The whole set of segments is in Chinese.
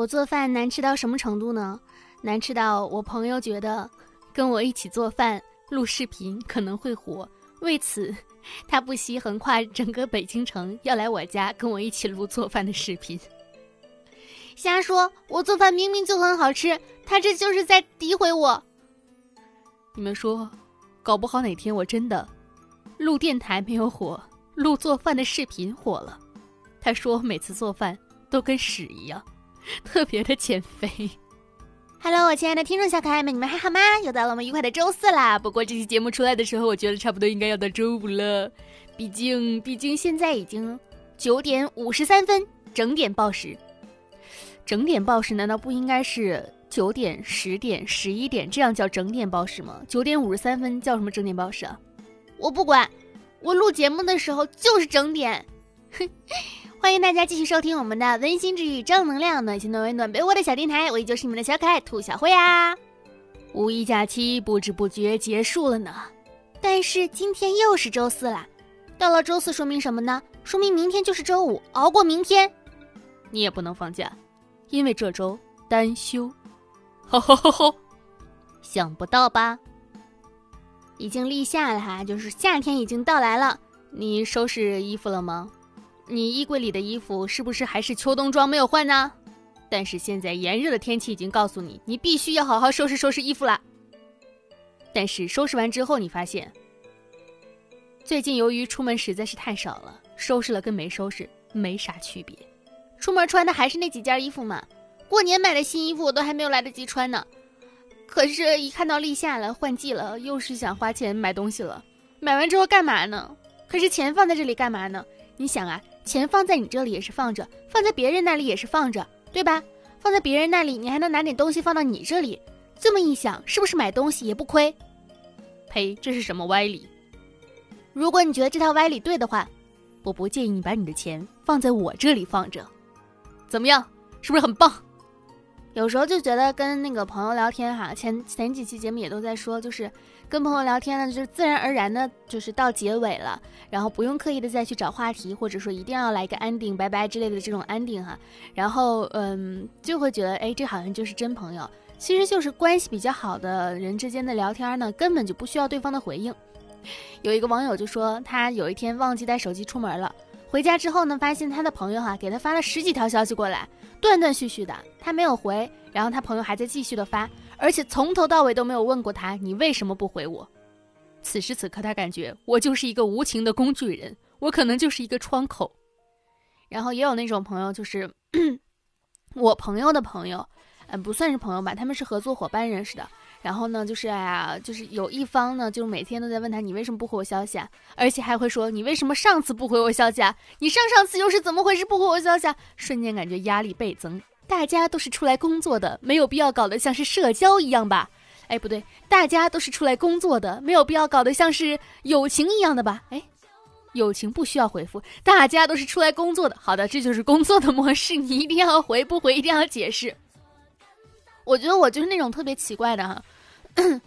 我做饭难吃到什么程度呢？难吃到我朋友觉得跟我一起做饭录视频可能会火，为此他不惜横跨整个北京城要来我家跟我一起录做饭的视频。瞎说！我做饭明明就很好吃，他这就是在诋毁我。你们说，搞不好哪天我真的录电台没有火，录做饭的视频火了。他说每次做饭都跟屎一样。特别的减肥。Hello，我亲爱的听众小可爱们，你们还好吗？又到了我们愉快的周四啦。不过这期节目出来的时候，我觉得差不多应该要到周五了。毕竟，毕竟现在已经九点五十三分，整点报时。整点报时难道不应该是九点、十点、十一点这样叫整点报时吗？九点五十三分叫什么整点报时啊？我不管，我录节目的时候就是整点。哼。欢迎大家继续收听我们的温馨治愈、正能量、暖心暖胃暖被窝的小电台，我依旧是你们的小可爱兔小慧啊！五一假期不知不觉结束了呢，但是今天又是周四啦。到了周四说明什么呢？说明明天就是周五，熬过明天，你也不能放假，因为这周单休。吼吼吼吼！想不到吧？已经立夏了哈，就是夏天已经到来了。你收拾衣服了吗？你衣柜里的衣服是不是还是秋冬装没有换呢？但是现在炎热的天气已经告诉你，你必须要好好收拾收拾衣服啦。但是收拾完之后，你发现最近由于出门实在是太少了，收拾了跟没收拾没啥区别。出门穿的还是那几件衣服嘛。过年买的新衣服我都还没有来得及穿呢。可是，一看到立夏了，换季了，又是想花钱买东西了。买完之后干嘛呢？可是钱放在这里干嘛呢？你想啊。钱放在你这里也是放着，放在别人那里也是放着，对吧？放在别人那里，你还能拿点东西放到你这里。这么一想，是不是买东西也不亏？呸！这是什么歪理？如果你觉得这套歪理对的话，我不建议你把你的钱放在我这里放着。怎么样？是不是很棒？有时候就觉得跟那个朋友聊天哈，前前几期节目也都在说，就是跟朋友聊天呢，就是自然而然的，就是到结尾了，然后不用刻意的再去找话题，或者说一定要来个安定拜拜之类的这种安定哈，然后嗯，就会觉得哎，这好像就是真朋友。其实就是关系比较好的人之间的聊天呢，根本就不需要对方的回应。有一个网友就说，他有一天忘记带手机出门了，回家之后呢，发现他的朋友哈给他发了十几条消息过来。断断续续的，他没有回，然后他朋友还在继续的发，而且从头到尾都没有问过他你为什么不回我。此时此刻，他感觉我就是一个无情的工具人，我可能就是一个窗口。然后也有那种朋友，就是 我朋友的朋友，嗯，不算是朋友吧，他们是合作伙伴认识的。然后呢，就是哎呀，就是有一方呢，就每天都在问他你为什么不回我消息啊？而且还会说你为什么上次不回我消息啊？你上上次又是怎么回事不回我消息啊？瞬间感觉压力倍增。大家都是出来工作的，没有必要搞得像是社交一样吧？哎，不对，大家都是出来工作的，没有必要搞得像是友情一样的吧？哎，友情不需要回复，大家都是出来工作的。好的，这就是工作的模式，你一定要回，不回一定要解释。我觉得我就是那种特别奇怪的哈，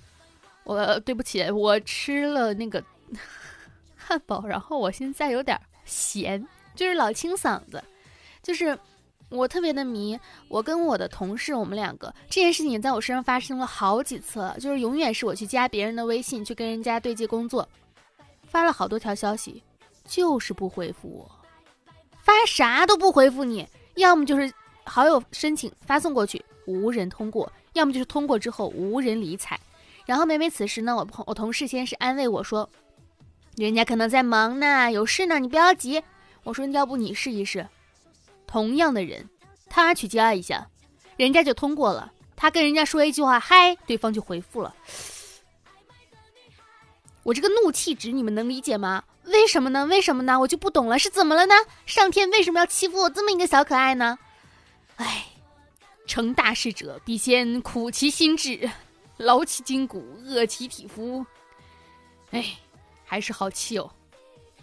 我对不起，我吃了那个 汉堡，然后我现在有点咸，就是老清嗓子，就是我特别的迷。我跟我的同事，我们两个这件事情也在我身上发生了好几次了，就是永远是我去加别人的微信，去跟人家对接工作，发了好多条消息，就是不回复我，发啥都不回复你，要么就是好友申请发送过去。无人通过，要么就是通过之后无人理睬。然后每每此时呢，我朋我同事先是安慰我说：“人家可能在忙呢，有事呢，你不要急。”我说：“要不你试一试。”同样的人，他去加一下，人家就通过了。他跟人家说一句话“嗨”，对方就回复了。我这个怒气值你们能理解吗？为什么呢？为什么呢？我就不懂了，是怎么了呢？上天为什么要欺负我这么一个小可爱呢？哎。成大事者必先苦其心志，劳其筋骨，饿其体肤。哎，还是好气哦。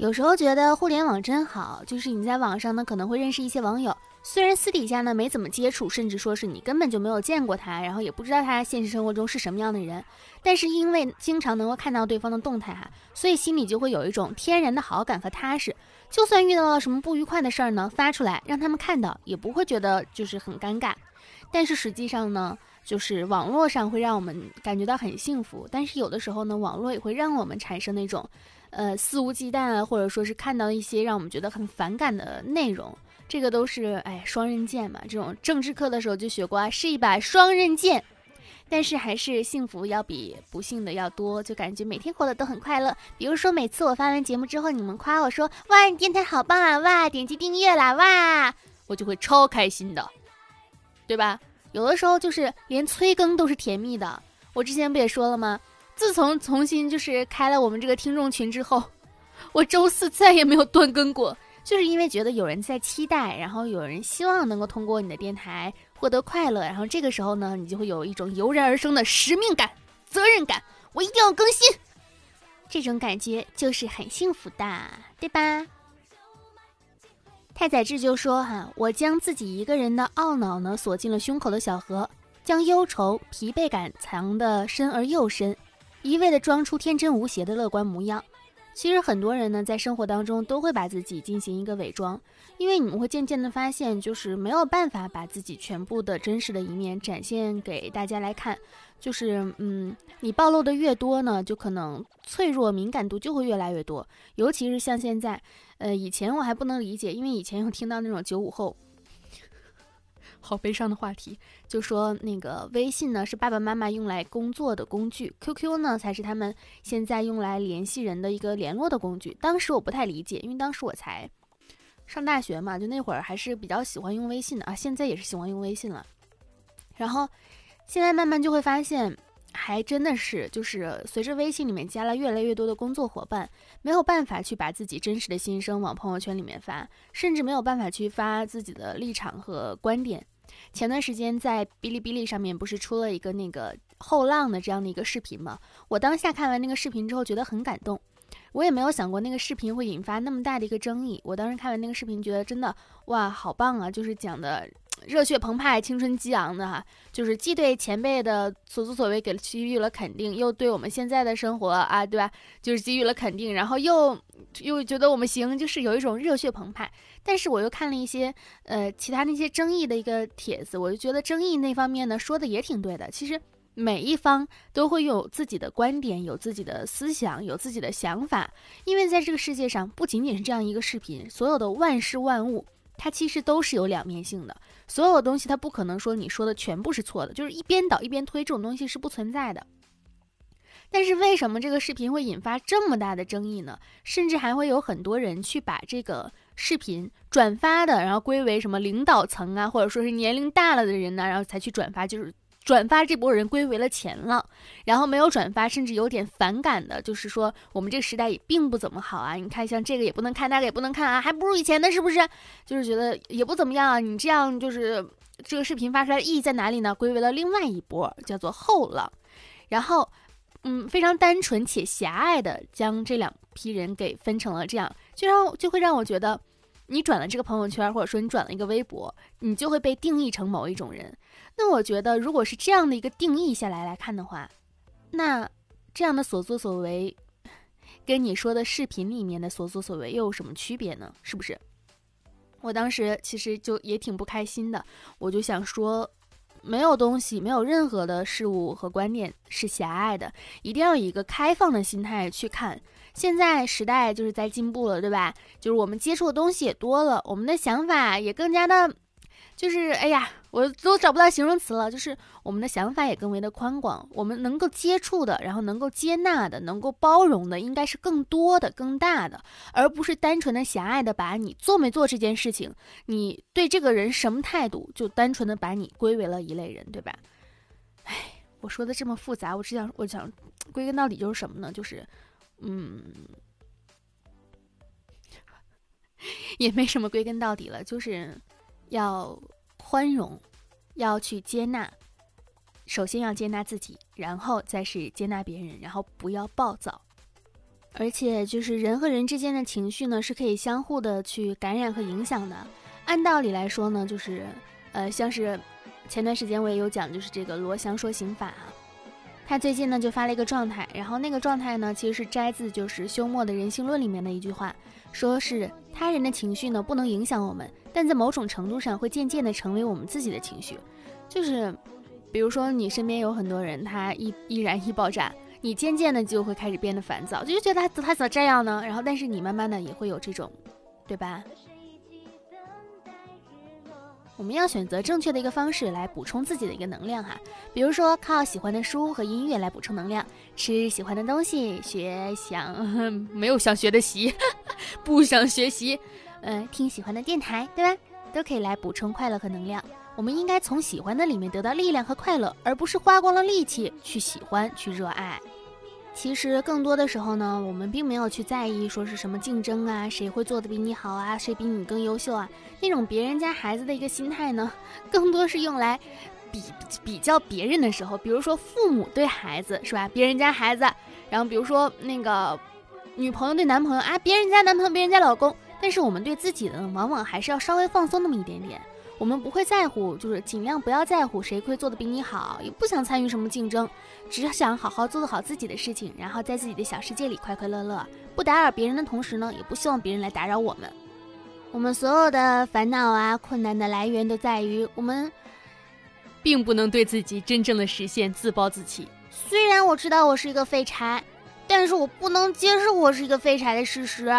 有时候觉得互联网真好，就是你在网上呢可能会认识一些网友，虽然私底下呢没怎么接触，甚至说是你根本就没有见过他，然后也不知道他现实生活中是什么样的人，但是因为经常能够看到对方的动态哈，所以心里就会有一种天然的好感和踏实。就算遇到了什么不愉快的事儿呢，发出来让他们看到，也不会觉得就是很尴尬。但是实际上呢，就是网络上会让我们感觉到很幸福，但是有的时候呢，网络也会让我们产生那种，呃，肆无忌惮啊，或者说是看到一些让我们觉得很反感的内容。这个都是哎双刃剑嘛，这种政治课的时候就学过啊，是一把双刃剑。但是还是幸福要比不幸的要多，就感觉每天活得都很快乐。比如说每次我发完节目之后，你们夸我说哇你电台好棒啊，哇点击订阅啦，哇我就会超开心的，对吧？有的时候就是连催更都是甜蜜的。我之前不也说了吗？自从重新就是开了我们这个听众群之后，我周四再也没有断更过。就是因为觉得有人在期待，然后有人希望能够通过你的电台获得快乐，然后这个时候呢，你就会有一种油然而生的使命感、责任感，我一定要更新，这种感觉就是很幸福的，对吧？太宰治就说：“哈，我将自己一个人的懊恼呢锁进了胸口的小河，将忧愁、疲惫感藏得深而又深，一味的装出天真无邪的乐观模样。”其实很多人呢，在生活当中都会把自己进行一个伪装，因为你们会渐渐的发现，就是没有办法把自己全部的真实的一面展现给大家来看，就是嗯，你暴露的越多呢，就可能脆弱敏感度就会越来越多，尤其是像现在，呃，以前我还不能理解，因为以前有听到那种九五后。好悲伤的话题，就说那个微信呢是爸爸妈妈用来工作的工具，QQ 呢才是他们现在用来联系人的一个联络的工具。当时我不太理解，因为当时我才上大学嘛，就那会儿还是比较喜欢用微信的啊，现在也是喜欢用微信了。然后现在慢慢就会发现，还真的是就是随着微信里面加了越来越多的工作伙伴，没有办法去把自己真实的心声往朋友圈里面发，甚至没有办法去发自己的立场和观点。前段时间在哔哩哔哩上面不是出了一个那个后浪的这样的一个视频吗？我当下看完那个视频之后觉得很感动，我也没有想过那个视频会引发那么大的一个争议。我当时看完那个视频觉得真的哇，好棒啊！就是讲的热血澎湃、青春激昂的哈，就是既对前辈的所作所为给给予了肯定，又对我们现在的生活啊，对吧？就是给予了肯定，然后又又觉得我们行，就是有一种热血澎湃。但是我又看了一些，呃，其他那些争议的一个帖子，我就觉得争议那方面呢说的也挺对的。其实每一方都会有自己的观点，有自己的思想，有自己的想法。因为在这个世界上，不仅仅是这样一个视频，所有的万事万物，它其实都是有两面性的。所有的东西它不可能说你说的全部是错的，就是一边倒一边推这种东西是不存在的。但是为什么这个视频会引发这么大的争议呢？甚至还会有很多人去把这个。视频转发的，然后归为什么领导层啊，或者说是年龄大了的人呢，然后才去转发，就是转发这波人归为了前浪，然后没有转发，甚至有点反感的，就是说我们这个时代也并不怎么好啊。你看，像这个也不能看，那个也不能看啊，还不如以前的，是不是？就是觉得也不怎么样啊。你这样就是这个视频发出来意义在哪里呢？归为了另外一波，叫做后浪，然后嗯，非常单纯且狭隘的将这两批人给分成了这样，就让就会让我觉得。你转了这个朋友圈，或者说你转了一个微博，你就会被定义成某一种人。那我觉得，如果是这样的一个定义下来来看的话，那这样的所作所为，跟你说的视频里面的所作所为又有什么区别呢？是不是？我当时其实就也挺不开心的，我就想说，没有东西，没有任何的事物和观念是狭隘的，一定要以一个开放的心态去看。现在时代就是在进步了，对吧？就是我们接触的东西也多了，我们的想法也更加的，就是哎呀，我都找不到形容词了。就是我们的想法也更为的宽广，我们能够接触的，然后能够接纳的，能够包容的，应该是更多的、更大的，而不是单纯的狭隘的把你做没做这件事情，你对这个人什么态度，就单纯的把你归为了一类人，对吧？哎，我说的这么复杂，我只想，我想归根到底就是什么呢？就是。嗯，也没什么归根到底了，就是要宽容，要去接纳。首先要接纳自己，然后再是接纳别人，然后不要暴躁。而且就是人和人之间的情绪呢，是可以相互的去感染和影响的。按道理来说呢，就是呃，像是前段时间我也有讲，就是这个罗翔说刑法啊。他最近呢就发了一个状态，然后那个状态呢其实是摘自就是休谟的人性论里面的一句话，说是他人的情绪呢不能影响我们，但在某种程度上会渐渐的成为我们自己的情绪，就是，比如说你身边有很多人，他一易燃易爆炸，你渐渐的就会开始变得烦躁，就觉得他他咋这样呢？然后但是你慢慢的也会有这种，对吧？我们要选择正确的一个方式来补充自己的一个能量哈，比如说靠喜欢的书和音乐来补充能量，吃喜欢的东西，学想 没有想学的习，不想学习，嗯，听喜欢的电台，对吧？都可以来补充快乐和能量。我们应该从喜欢的里面得到力量和快乐，而不是花光了力气去喜欢去热爱。其实更多的时候呢，我们并没有去在意说是什么竞争啊，谁会做的比你好啊，谁比你更优秀啊，那种别人家孩子的一个心态呢，更多是用来比比较别人的时候，比如说父母对孩子是吧，别人家孩子，然后比如说那个女朋友对男朋友啊，别人家男朋友，别人家老公，但是我们对自己的往往还是要稍微放松那么一点点。我们不会在乎，就是尽量不要在乎谁会做的比你好，也不想参与什么竞争，只想好好做好自己的事情，然后在自己的小世界里快快乐乐，不打扰别人的同时呢，也不希望别人来打扰我们。我们所有的烦恼啊、困难的来源都在于我们，并不能对自己真正的实现自暴自弃。虽然我知道我是一个废柴，但是我不能接受我是一个废柴的事实。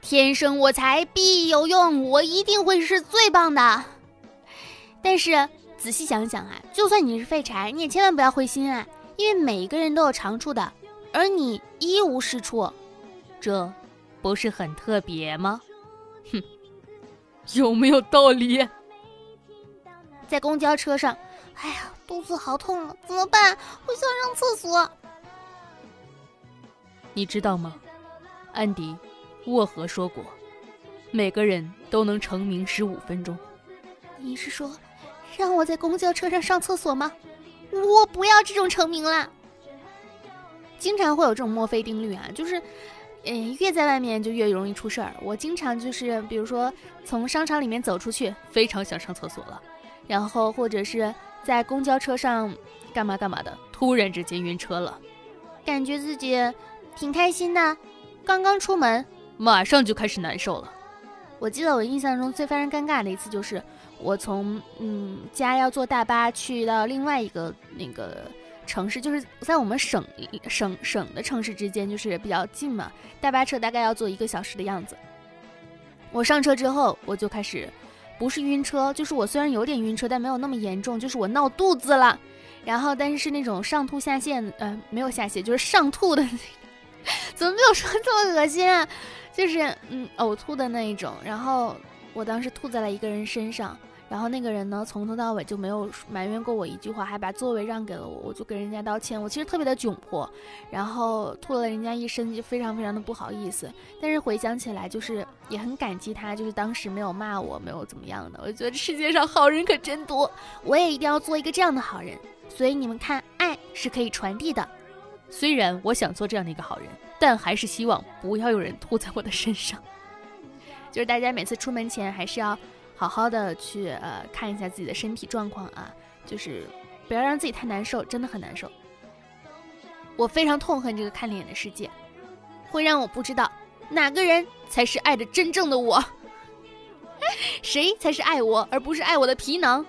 天生我材必有用，我一定会是最棒的。但是仔细想想啊，就算你是废柴，你也千万不要灰心啊，因为每一个人都有长处的，而你一无是处，这不是很特别吗？哼，有没有道理？在公交车上，哎呀，肚子好痛啊，怎么办？我想上厕所。你知道吗？安迪·沃荷说过，每个人都能成名十五分钟。你是说？让我在公交车上上厕所吗？我不要这种成名了。经常会有这种墨菲定律啊，就是，嗯，越在外面就越容易出事儿。我经常就是，比如说从商场里面走出去，非常想上厕所了，然后或者是在公交车上干嘛干嘛的，突然之间晕车了，感觉自己挺开心的，刚刚出门，马上就开始难受了。我记得我印象中最非常尴尬的一次就是。我从嗯家要坐大巴去到另外一个那个城市，就是在我们省省省的城市之间，就是比较近嘛。大巴车大概要坐一个小时的样子。我上车之后，我就开始不是晕车，就是我虽然有点晕车，但没有那么严重，就是我闹肚子了。然后，但是是那种上吐下泻，呃，没有下泻，就是上吐的。怎么没有说这么恶心啊？就是嗯呕吐的那一种。然后我当时吐在了一个人身上。然后那个人呢，从头到尾就没有埋怨过我一句话，还把座位让给了我，我就跟人家道歉。我其实特别的窘迫，然后吐了人家一身，就非常非常的不好意思。但是回想起来，就是也很感激他，就是当时没有骂我，没有怎么样的。我觉得世界上好人可真多，我也一定要做一个这样的好人。所以你们看，爱是可以传递的。虽然我想做这样的一个好人，但还是希望不要有人吐在我的身上。就是大家每次出门前还是要。好好的去呃看一下自己的身体状况啊，就是不要让自己太难受，真的很难受。我非常痛恨这个看脸的世界，会让我不知道哪个人才是爱的真正的我，谁才是爱我而不是爱我的皮囊。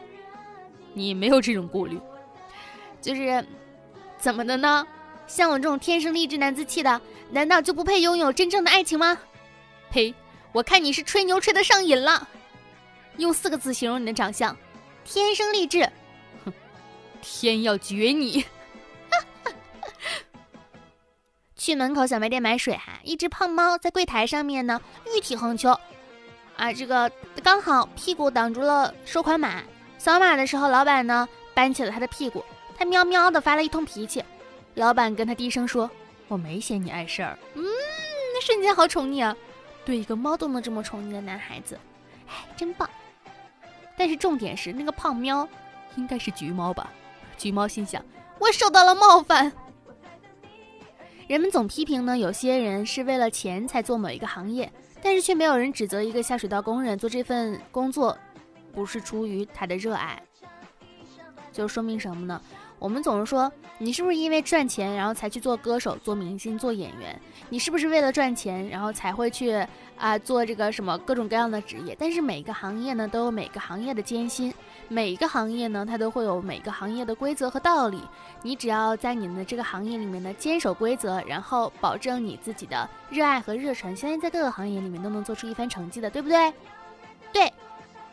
你没有这种顾虑，就是怎么的呢？像我这种天生丽质难自弃的，难道就不配拥有真正的爱情吗？呸！我看你是吹牛吹的上瘾了。用四个字形容你的长相，天生丽质。哼，天要绝你！去门口小卖店买水哈，一只胖猫在柜台上面呢，玉体横秋。啊，这个刚好屁股挡住了收款码，扫码的时候，老板呢搬起了他的屁股，他喵喵的发了一通脾气。老板跟他低声说：“我没嫌你碍事儿。”嗯，瞬间好宠溺啊！对一个猫都能这么宠溺的男孩子，哎，真棒。但是重点是那个胖喵，应该是橘猫吧？橘猫心想：我受到了冒犯。人们总批评呢，有些人是为了钱才做某一个行业，但是却没有人指责一个下水道工人做这份工作，不是出于他的热爱。就说明什么呢？我们总是说，你是不是因为赚钱，然后才去做歌手、做明星、做演员？你是不是为了赚钱，然后才会去啊做这个什么各种各样的职业？但是每个行业呢，都有每个行业的艰辛，每一个行业呢，它都会有每个行业的规则和道理。你只要在你的这个行业里面呢，坚守规则，然后保证你自己的热爱和热忱，相信在各个行业里面都能做出一番成绩的，对不对？对。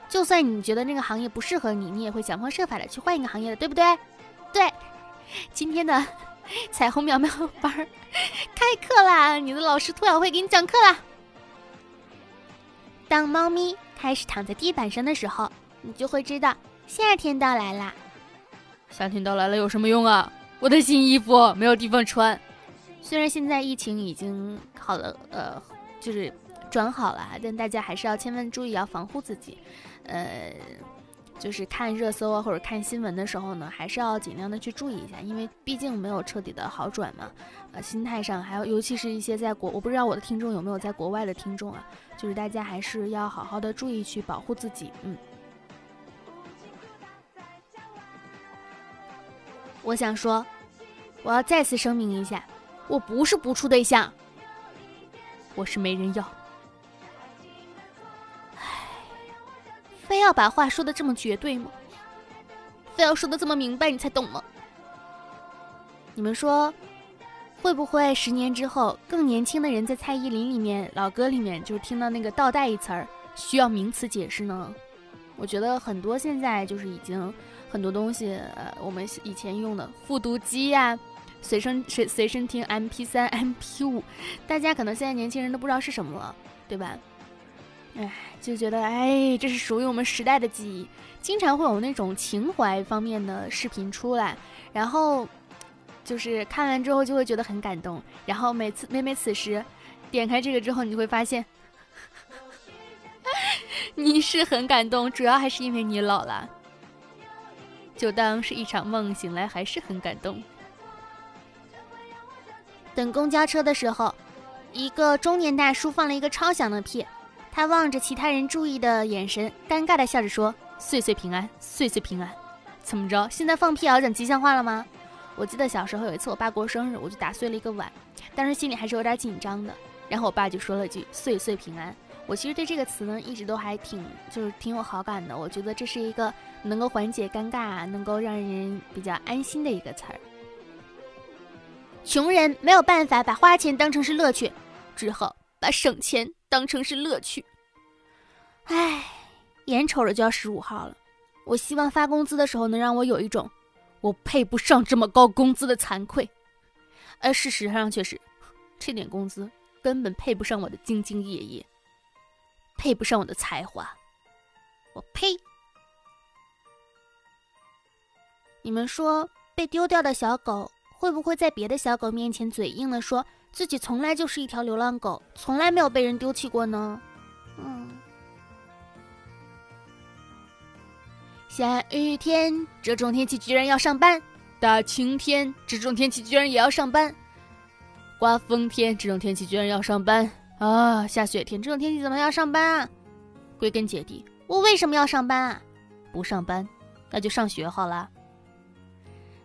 就算你觉得那个行业不适合你，你也会想方设法的去换一个行业的，对不对？对，今天的 彩虹苗苗班开课啦！你的老师兔小慧给你讲课啦。当猫咪开始躺在地板上的时候，你就会知道夏天到来啦。夏天到来了有什么用啊？我的新衣服没有地方穿。虽然现在疫情已经好了，呃，就是转好了，但大家还是要千万注意，要防护自己。呃，就是看热搜啊，或者看新闻的时候呢，还是要尽量的去注意一下，因为毕竟没有彻底的好转嘛。呃，心态上还有，尤其是一些在国，我不知道我的听众有没有在国外的听众啊，就是大家还是要好好的注意去保护自己。嗯，我想说，我要再次声明一下，我不是不处对象，我是没人要。非要把话说的这么绝对吗？非要说的这么明白你才懂吗？你们说，会不会十年之后，更年轻的人在蔡依林里面老歌里面，就是听到那个倒带一词儿，需要名词解释呢？我觉得很多现在就是已经很多东西，呃，我们以前用的复读机呀，随身随随身听 M P 三 M P 五，大家可能现在年轻人都不知道是什么了，对吧？哎，就觉得哎，这是属于我们时代的记忆。经常会有那种情怀方面的视频出来，然后就是看完之后就会觉得很感动。然后每次每每此时，点开这个之后，你就会发现，你是很感动，主要还是因为你老了。就当是一场梦，醒来还是很感动。等公交车的时候，一个中年大叔放了一个超响的屁。他望着其他人注意的眼神，尴尬的笑着说：“岁岁平安，岁岁平安。”怎么着？现在放屁也要讲吉祥话了吗？我记得小时候有一次我爸过生日，我就打碎了一个碗，当时心里还是有点紧张的。然后我爸就说了句“岁岁平安”。我其实对这个词呢，一直都还挺就是挺有好感的。我觉得这是一个能够缓解尴尬、能够让人比较安心的一个词儿。穷人没有办法把花钱当成是乐趣，只好把省钱。当成是乐趣，唉，眼瞅着就要十五号了，我希望发工资的时候能让我有一种我配不上这么高工资的惭愧，而事实上却是，这点工资根本配不上我的兢兢业业，配不上我的才华，我呸！你们说，被丢掉的小狗会不会在别的小狗面前嘴硬的说？自己从来就是一条流浪狗，从来没有被人丢弃过呢。嗯，下雨天这种天气居然要上班，大晴天这种天气居然也要上班，刮风天这种天气居然要上班啊！下雪天这种天气怎么要上班啊？归根结底，我为什么要上班啊？不上班，那就上学好了。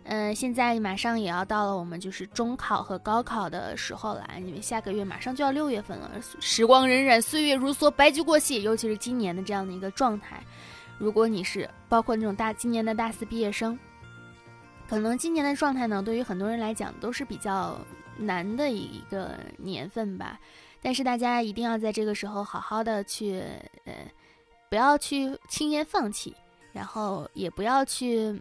嗯，现在马上也要到了我们就是中考和高考的时候了，因为下个月马上就要六月份了，时光荏苒，岁月如梭，白驹过隙。尤其是今年的这样的一个状态，如果你是包括那种大今年的大四毕业生，可能今年的状态呢，对于很多人来讲都是比较难的一个年份吧。但是大家一定要在这个时候好好的去，呃，不要去轻言放弃，然后也不要去。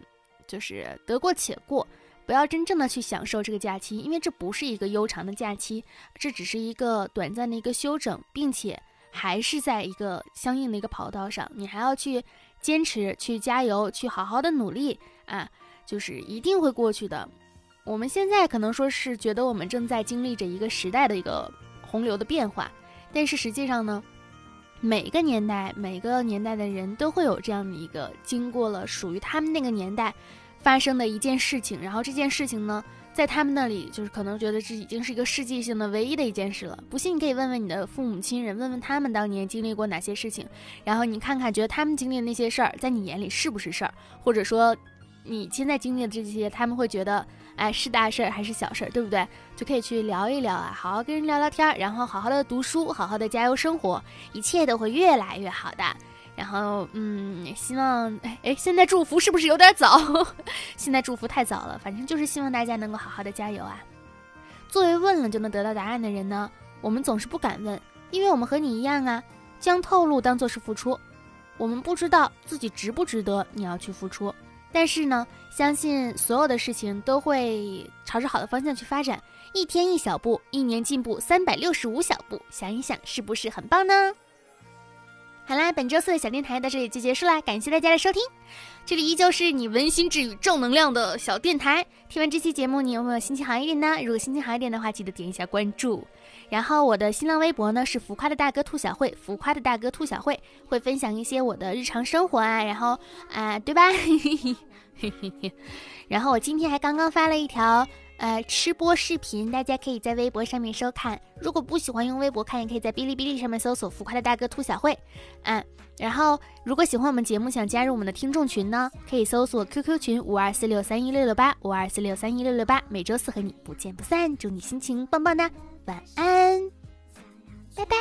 就是得过且过，不要真正的去享受这个假期，因为这不是一个悠长的假期，这只是一个短暂的一个休整，并且还是在一个相应的一个跑道上，你还要去坚持、去加油、去好好的努力啊！就是一定会过去的。我们现在可能说是觉得我们正在经历着一个时代的一个洪流的变化，但是实际上呢，每个年代、每个年代的人都会有这样的一个经过了属于他们那个年代。发生的一件事情，然后这件事情呢，在他们那里就是可能觉得这已经是一个世纪性的唯一的一件事了。不信你可以问问你的父母亲人，问问他们当年经历过哪些事情，然后你看看，觉得他们经历的那些事儿，在你眼里是不是事儿？或者说，你现在经历的这些，他们会觉得，哎，是大事儿还是小事儿，对不对？就可以去聊一聊啊，好好跟人聊聊天，然后好好的读书，好好的加油生活，一切都会越来越好的。然后，嗯，希望，哎，现在祝福是不是有点早？现在祝福太早了，反正就是希望大家能够好好的加油啊。作为问了就能得到答案的人呢，我们总是不敢问，因为我们和你一样啊，将透露当做是付出。我们不知道自己值不值得你要去付出，但是呢，相信所有的事情都会朝着好的方向去发展。一天一小步，一年进步三百六十五小步，想一想是不是很棒呢？好啦，本周四的小电台到这里就结束啦，感谢大家的收听。这里依旧是你温馨治愈、正能量的小电台。听完这期节目，你有没有心情好一点呢？如果心情好一点的话，记得点一下关注。然后我的新浪微博呢是浮夸的大哥兔小慧，浮夸的大哥兔小慧会分享一些我的日常生活啊，然后啊，对吧？然后我今天还刚刚发了一条。呃，吃播视频，大家可以在微博上面收看。如果不喜欢用微博看，也可以在哔哩哔哩上面搜索“浮夸的大哥兔小慧”。嗯，然后如果喜欢我们节目，想加入我们的听众群呢，可以搜索 QQ 群五二四六三一六六八五二四六三一六六八，每周四和你不见不散。祝你心情棒棒的，晚安，拜拜。